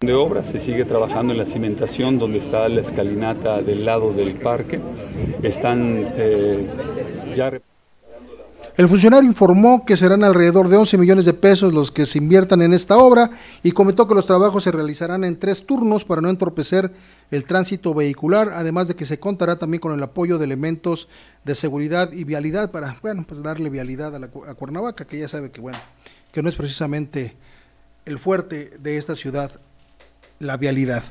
de obra, se sigue trabajando en la cimentación donde está la escalinata del lado del parque. Están eh, ya el funcionario informó que serán alrededor de 11 millones de pesos los que se inviertan en esta obra y comentó que los trabajos se realizarán en tres turnos para no entorpecer el tránsito vehicular, además de que se contará también con el apoyo de elementos de seguridad y vialidad para, bueno, pues darle vialidad a, la, a Cuernavaca, que ya sabe que, bueno, que no es precisamente el fuerte de esta ciudad, la vialidad.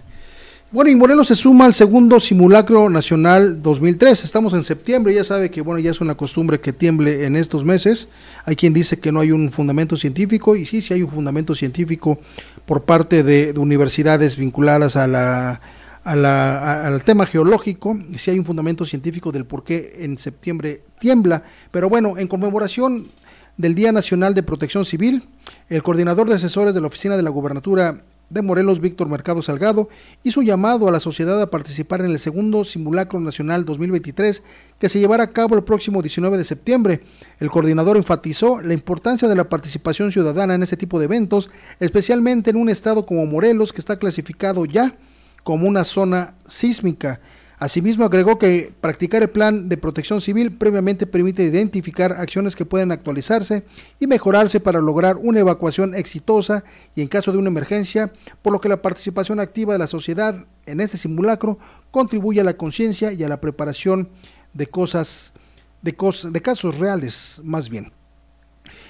Bueno, y Morelos se suma al segundo simulacro nacional 2003. Estamos en septiembre, ya sabe que bueno, ya es una costumbre que tiemble en estos meses. Hay quien dice que no hay un fundamento científico y sí, sí hay un fundamento científico por parte de, universidades vinculadas a la, al tema geológico, y sí hay un fundamento científico del por qué en septiembre tiembla. Pero bueno, en conmemoración del Día Nacional de Protección Civil, el coordinador de asesores de la Oficina de la Gubernatura de Morelos, Víctor Mercado Salgado, hizo llamado a la sociedad a participar en el segundo Simulacro Nacional 2023 que se llevará a cabo el próximo 19 de septiembre. El coordinador enfatizó la importancia de la participación ciudadana en este tipo de eventos, especialmente en un estado como Morelos que está clasificado ya como una zona sísmica. Asimismo, agregó que practicar el plan de protección civil previamente permite identificar acciones que pueden actualizarse y mejorarse para lograr una evacuación exitosa y en caso de una emergencia, por lo que la participación activa de la sociedad en este simulacro contribuye a la conciencia y a la preparación de cosas, de, de casos reales, más bien.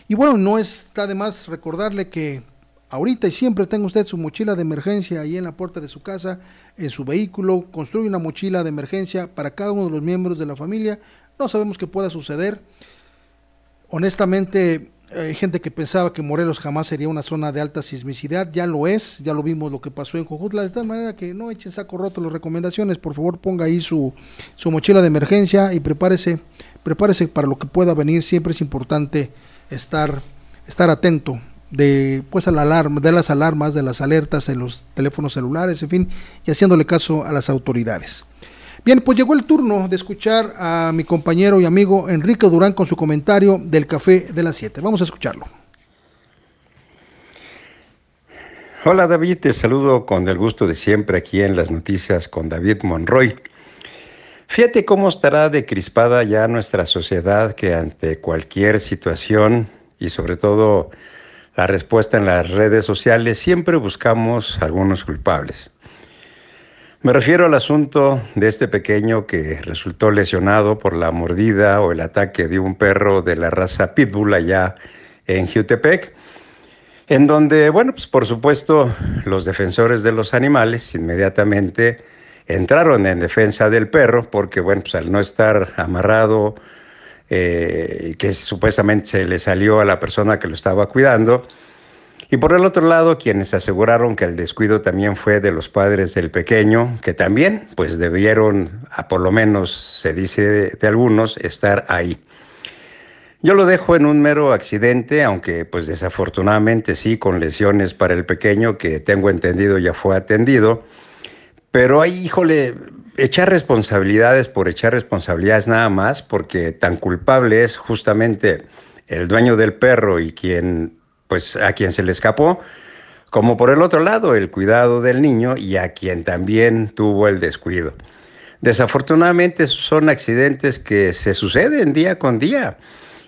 Y bueno, no está de más recordarle que ahorita y siempre tenga usted su mochila de emergencia ahí en la puerta de su casa en su vehículo, construye una mochila de emergencia para cada uno de los miembros de la familia. No sabemos qué pueda suceder. Honestamente, hay gente que pensaba que Morelos jamás sería una zona de alta sismicidad, ya lo es, ya lo vimos lo que pasó en Jojutla, de tal manera que no echen saco roto las recomendaciones, por favor ponga ahí su, su mochila de emergencia y prepárese, prepárese para lo que pueda venir, siempre es importante estar, estar atento de pues la alarma, de las alarmas, de las alertas en los teléfonos celulares, en fin, y haciéndole caso a las autoridades. Bien, pues llegó el turno de escuchar a mi compañero y amigo Enrique Durán con su comentario del café de las 7. Vamos a escucharlo. Hola David, te saludo con el gusto de siempre aquí en las noticias con David Monroy. Fíjate cómo estará decrispada ya nuestra sociedad que ante cualquier situación y sobre todo la respuesta en las redes sociales siempre buscamos algunos culpables. Me refiero al asunto de este pequeño que resultó lesionado por la mordida o el ataque de un perro de la raza Pitbull allá en Jutepec, en donde, bueno, pues por supuesto los defensores de los animales inmediatamente entraron en defensa del perro porque, bueno, pues al no estar amarrado, eh, que supuestamente se le salió a la persona que lo estaba cuidando, y por el otro lado, quienes aseguraron que el descuido también fue de los padres del pequeño, que también, pues debieron, a por lo menos se dice de, de algunos, estar ahí. Yo lo dejo en un mero accidente, aunque pues desafortunadamente sí, con lesiones para el pequeño, que tengo entendido ya fue atendido. Pero ahí, híjole, echar responsabilidades por echar responsabilidades nada más, porque tan culpable es justamente el dueño del perro y quien, pues a quien se le escapó, como por el otro lado el cuidado del niño y a quien también tuvo el descuido. Desafortunadamente son accidentes que se suceden día con día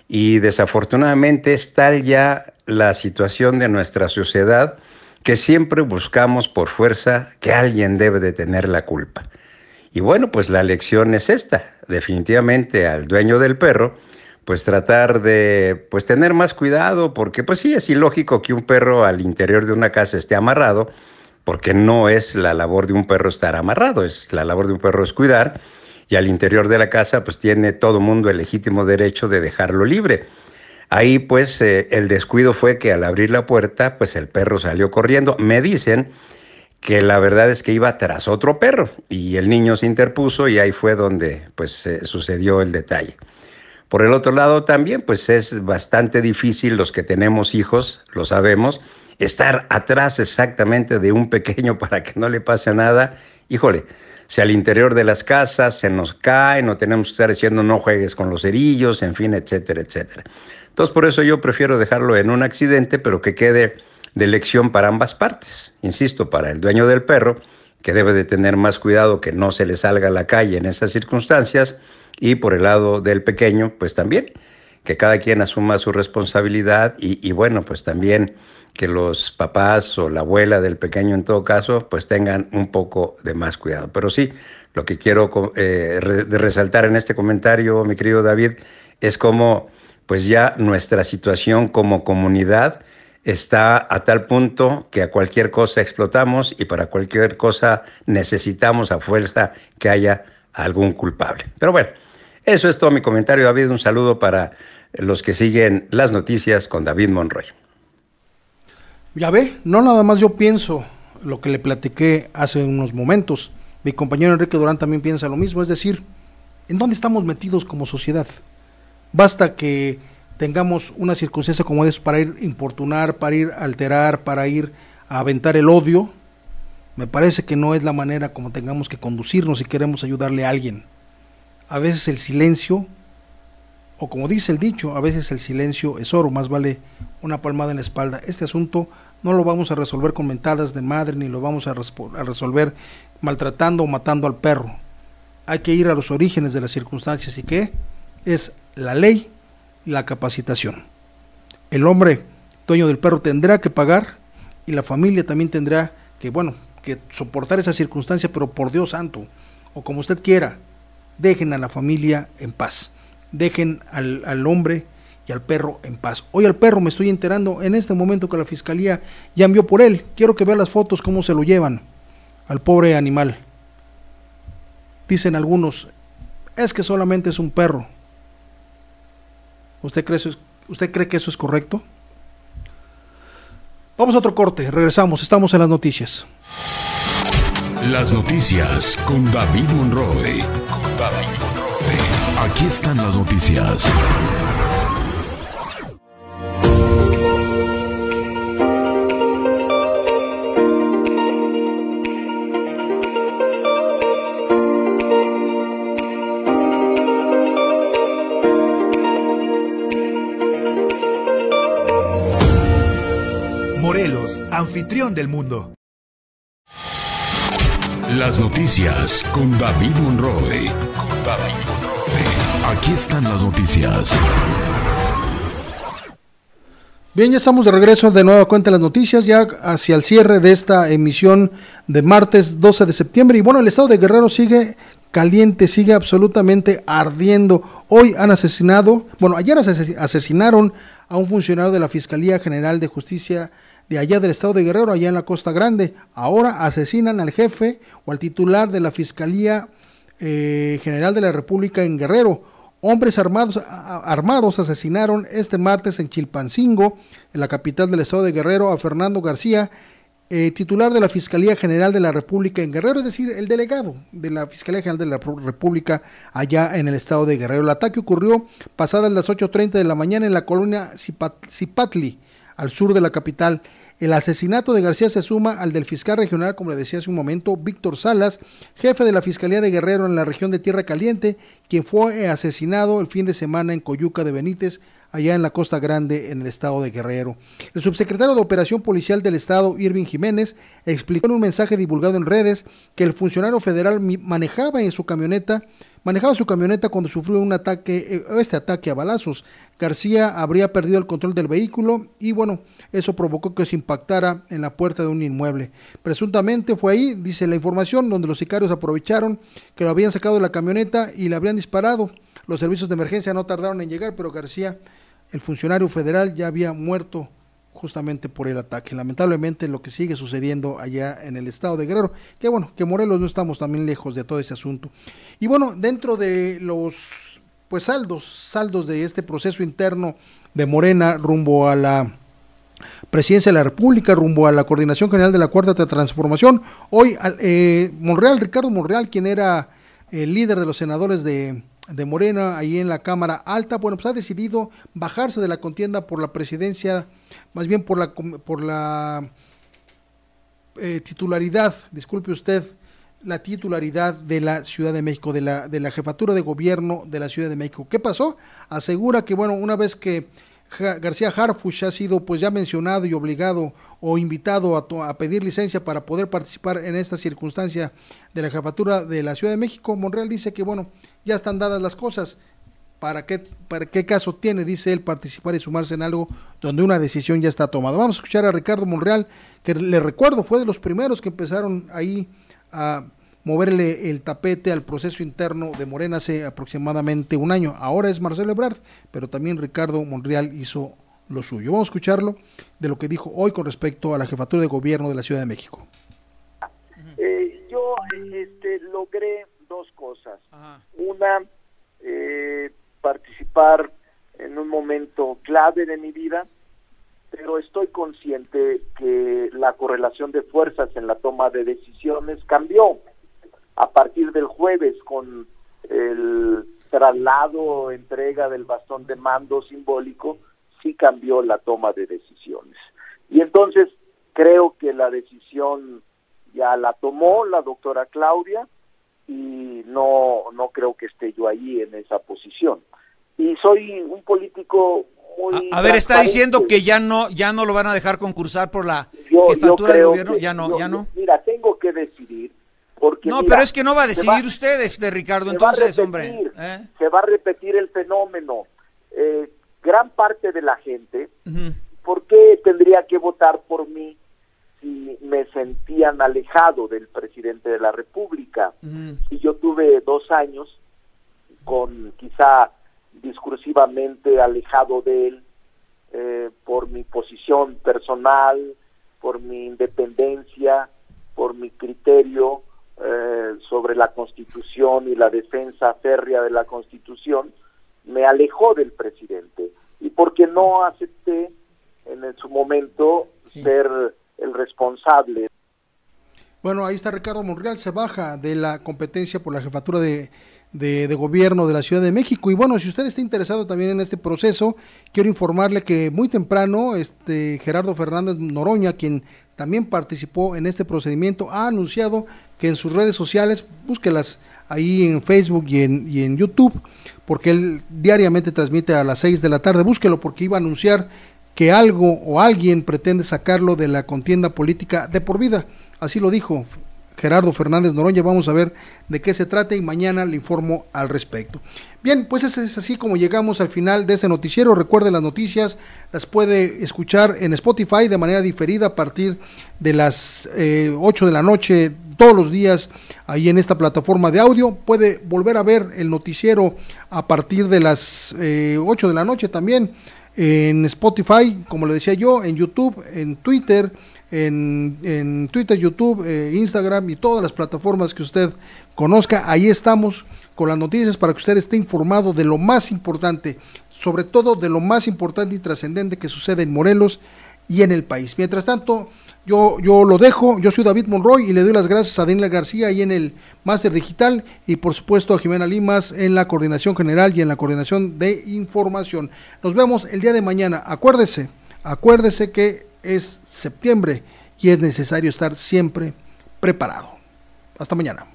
y desafortunadamente es tal ya la situación de nuestra sociedad que siempre buscamos por fuerza que alguien debe de tener la culpa. Y bueno, pues la lección es esta, definitivamente al dueño del perro, pues tratar de pues tener más cuidado, porque pues sí es ilógico que un perro al interior de una casa esté amarrado, porque no es la labor de un perro estar amarrado, es la labor de un perro es cuidar, y al interior de la casa pues tiene todo mundo el legítimo derecho de dejarlo libre. Ahí pues eh, el descuido fue que al abrir la puerta pues el perro salió corriendo. Me dicen que la verdad es que iba tras otro perro y el niño se interpuso y ahí fue donde pues sucedió el detalle. Por el otro lado también pues es bastante difícil los que tenemos hijos, lo sabemos, estar atrás exactamente de un pequeño para que no le pase nada. Híjole, si al interior de las casas se nos cae, no tenemos que estar diciendo no juegues con los cerillos, en fin, etcétera, etcétera. Entonces, por eso yo prefiero dejarlo en un accidente, pero que quede de lección para ambas partes. Insisto, para el dueño del perro, que debe de tener más cuidado que no se le salga a la calle en esas circunstancias, y por el lado del pequeño, pues también, que cada quien asuma su responsabilidad y, bueno, pues también que los papás o la abuela del pequeño en todo caso, pues tengan un poco de más cuidado. Pero sí, lo que quiero eh, resaltar en este comentario, mi querido David, es como pues ya nuestra situación como comunidad está a tal punto que a cualquier cosa explotamos y para cualquier cosa necesitamos a fuerza que haya algún culpable. Pero bueno, eso es todo mi comentario, David. Un saludo para los que siguen las noticias con David Monroy. Ya ve, no nada más yo pienso lo que le platiqué hace unos momentos. Mi compañero Enrique Durán también piensa lo mismo, es decir, ¿en dónde estamos metidos como sociedad? Basta que tengamos una circunstancia como esa para ir importunar, para ir alterar, para ir a aventar el odio. Me parece que no es la manera como tengamos que conducirnos si queremos ayudarle a alguien. A veces el silencio, o como dice el dicho, a veces el silencio es oro, más vale una palmada en la espalda. Este asunto no lo vamos a resolver con mentadas de madre, ni lo vamos a, a resolver maltratando o matando al perro. Hay que ir a los orígenes de las circunstancias y qué es la ley la capacitación. El hombre dueño del perro tendrá que pagar y la familia también tendrá que, bueno, que soportar esa circunstancia, pero por Dios santo, o como usted quiera, dejen a la familia en paz, dejen al, al hombre y al perro en paz. Hoy al perro me estoy enterando en este momento que la fiscalía ya envió por él. Quiero que vea las fotos, cómo se lo llevan al pobre animal. Dicen algunos, es que solamente es un perro. ¿Usted cree, ¿Usted cree que eso es correcto? Vamos a otro corte, regresamos, estamos en las noticias. Las noticias. Con David Monroe. Aquí están las noticias. Anfitrión del mundo. Las noticias con David Monroe. Con David Monroe. Aquí están las noticias. Bien, ya estamos de regreso de nueva cuenta las noticias, ya hacia el cierre de esta emisión de martes 12 de septiembre. Y bueno, el estado de Guerrero sigue caliente, sigue absolutamente ardiendo. Hoy han asesinado, bueno, ayer asesinaron a un funcionario de la Fiscalía General de Justicia de allá del estado de Guerrero, allá en la Costa Grande. Ahora asesinan al jefe o al titular de la Fiscalía eh, General de la República en Guerrero. Hombres armados, armados asesinaron este martes en Chilpancingo, en la capital del estado de Guerrero, a Fernando García, eh, titular de la Fiscalía General de la República en Guerrero, es decir, el delegado de la Fiscalía General de la República allá en el estado de Guerrero. El ataque ocurrió pasadas las 8.30 de la mañana en la colonia Zipatli, al sur de la capital. El asesinato de García se suma al del fiscal regional, como le decía hace un momento, Víctor Salas, jefe de la Fiscalía de Guerrero en la región de Tierra Caliente, quien fue asesinado el fin de semana en Coyuca de Benítez, allá en la Costa Grande, en el estado de Guerrero. El subsecretario de Operación Policial del Estado, Irving Jiménez, explicó en un mensaje divulgado en redes que el funcionario federal manejaba en su camioneta manejaba su camioneta cuando sufrió un ataque, eh, este ataque a balazos. García habría perdido el control del vehículo y bueno, eso provocó que se impactara en la puerta de un inmueble. Presuntamente fue ahí, dice la información, donde los sicarios aprovecharon que lo habían sacado de la camioneta y le habrían disparado. Los servicios de emergencia no tardaron en llegar, pero García, el funcionario federal, ya había muerto justamente por el ataque. Lamentablemente lo que sigue sucediendo allá en el estado de Guerrero, que bueno, que Morelos no estamos también lejos de todo ese asunto. Y bueno, dentro de los pues saldos, saldos de este proceso interno de Morena rumbo a la presidencia de la República, rumbo a la coordinación general de la Cuarta Transformación, hoy eh, Monreal, Ricardo Monreal, quien era el líder de los senadores de, de Morena ahí en la Cámara Alta, bueno, pues ha decidido bajarse de la contienda por la presidencia más bien por la, por la eh, titularidad, disculpe usted, la titularidad de la Ciudad de México, de la, de la jefatura de gobierno de la Ciudad de México. ¿Qué pasó? Asegura que, bueno, una vez que García Harfuch ha sido pues ya mencionado y obligado o invitado a, a, pedir licencia para poder participar en esta circunstancia de la jefatura de la Ciudad de México, Monreal dice que bueno, ya están dadas las cosas, ¿Para qué, ¿Para qué caso tiene, dice él, participar y sumarse en algo donde una decisión ya está tomada? Vamos a escuchar a Ricardo Monreal, que le recuerdo fue de los primeros que empezaron ahí a moverle el tapete al proceso interno de Morena hace aproximadamente un año. Ahora es Marcelo Ebrard, pero también Ricardo Monreal hizo lo suyo. Vamos a escucharlo de lo que dijo hoy con respecto a la jefatura de gobierno de la Ciudad de México. Eh, yo este, logré dos cosas. Una, eh, participar en un momento clave de mi vida, pero estoy consciente que la correlación de fuerzas en la toma de decisiones cambió a partir del jueves con el traslado, entrega del bastón de mando simbólico, sí cambió la toma de decisiones. Y entonces creo que la decisión ya la tomó la doctora Claudia y no, no creo que esté yo ahí en esa posición y soy un político muy a, ver está diciendo que ya no ya no lo van a dejar concursar por la jefatura de gobierno. ya no ya no. mira tengo que decidir porque no pero es que no va a decidir usted este Ricardo entonces hombre ¿eh? se va a repetir el fenómeno. Eh, gran parte de la gente ¿por qué tendría que votar por mí si me sentían alejado del presidente de la República si yo tuve dos años con quizá discursivamente alejado de él eh, por mi posición personal, por mi independencia, por mi criterio eh, sobre la Constitución y la defensa férrea de la Constitución, me alejó del presidente y porque no acepté en su momento ser el responsable. Bueno, ahí está Ricardo Monreal, se baja de la competencia por la jefatura de de, gobierno de la Ciudad de México. Y bueno, si usted está interesado también en este proceso, quiero informarle que muy temprano este Gerardo Fernández Noroña, quien también participó en este procedimiento, ha anunciado que en sus redes sociales, búsquelas ahí en Facebook y en, y en YouTube, porque él diariamente transmite a las 6 de la tarde, búsquelo porque iba a anunciar que algo o alguien pretende sacarlo de la contienda política de por vida. Así lo dijo Gerardo Fernández Noroña. Vamos a ver de qué se trata y mañana le informo al respecto. Bien, pues es, es así como llegamos al final de este noticiero. Recuerde las noticias, las puede escuchar en Spotify de manera diferida a partir de las eh, 8 de la noche todos los días ahí en esta plataforma de audio. Puede volver a ver el noticiero a partir de las eh, 8 de la noche también en Spotify, como le decía yo, en YouTube, en Twitter, en, en Twitter, YouTube, eh, Instagram y todas las plataformas que usted conozca. Ahí estamos con las noticias para que usted esté informado de lo más importante, sobre todo de lo más importante y trascendente que sucede en Morelos y en el país. Mientras tanto, yo, yo lo dejo, yo soy David Monroy y le doy las gracias a Daniel García ahí en el Máster Digital y por supuesto a Jimena Limas en la coordinación general y en la coordinación de información. Nos vemos el día de mañana. Acuérdese, acuérdese que es septiembre y es necesario estar siempre preparado. Hasta mañana.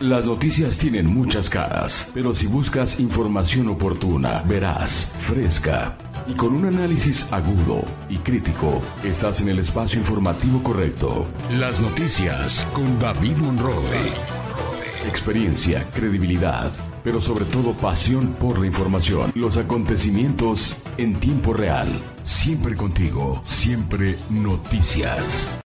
Las noticias tienen muchas caras, pero si buscas información oportuna, verás, fresca y con un análisis agudo y crítico, estás en el espacio informativo correcto. Las noticias con David Monroe. Experiencia, credibilidad, pero sobre todo pasión por la información. Los acontecimientos en tiempo real. Siempre contigo, siempre noticias.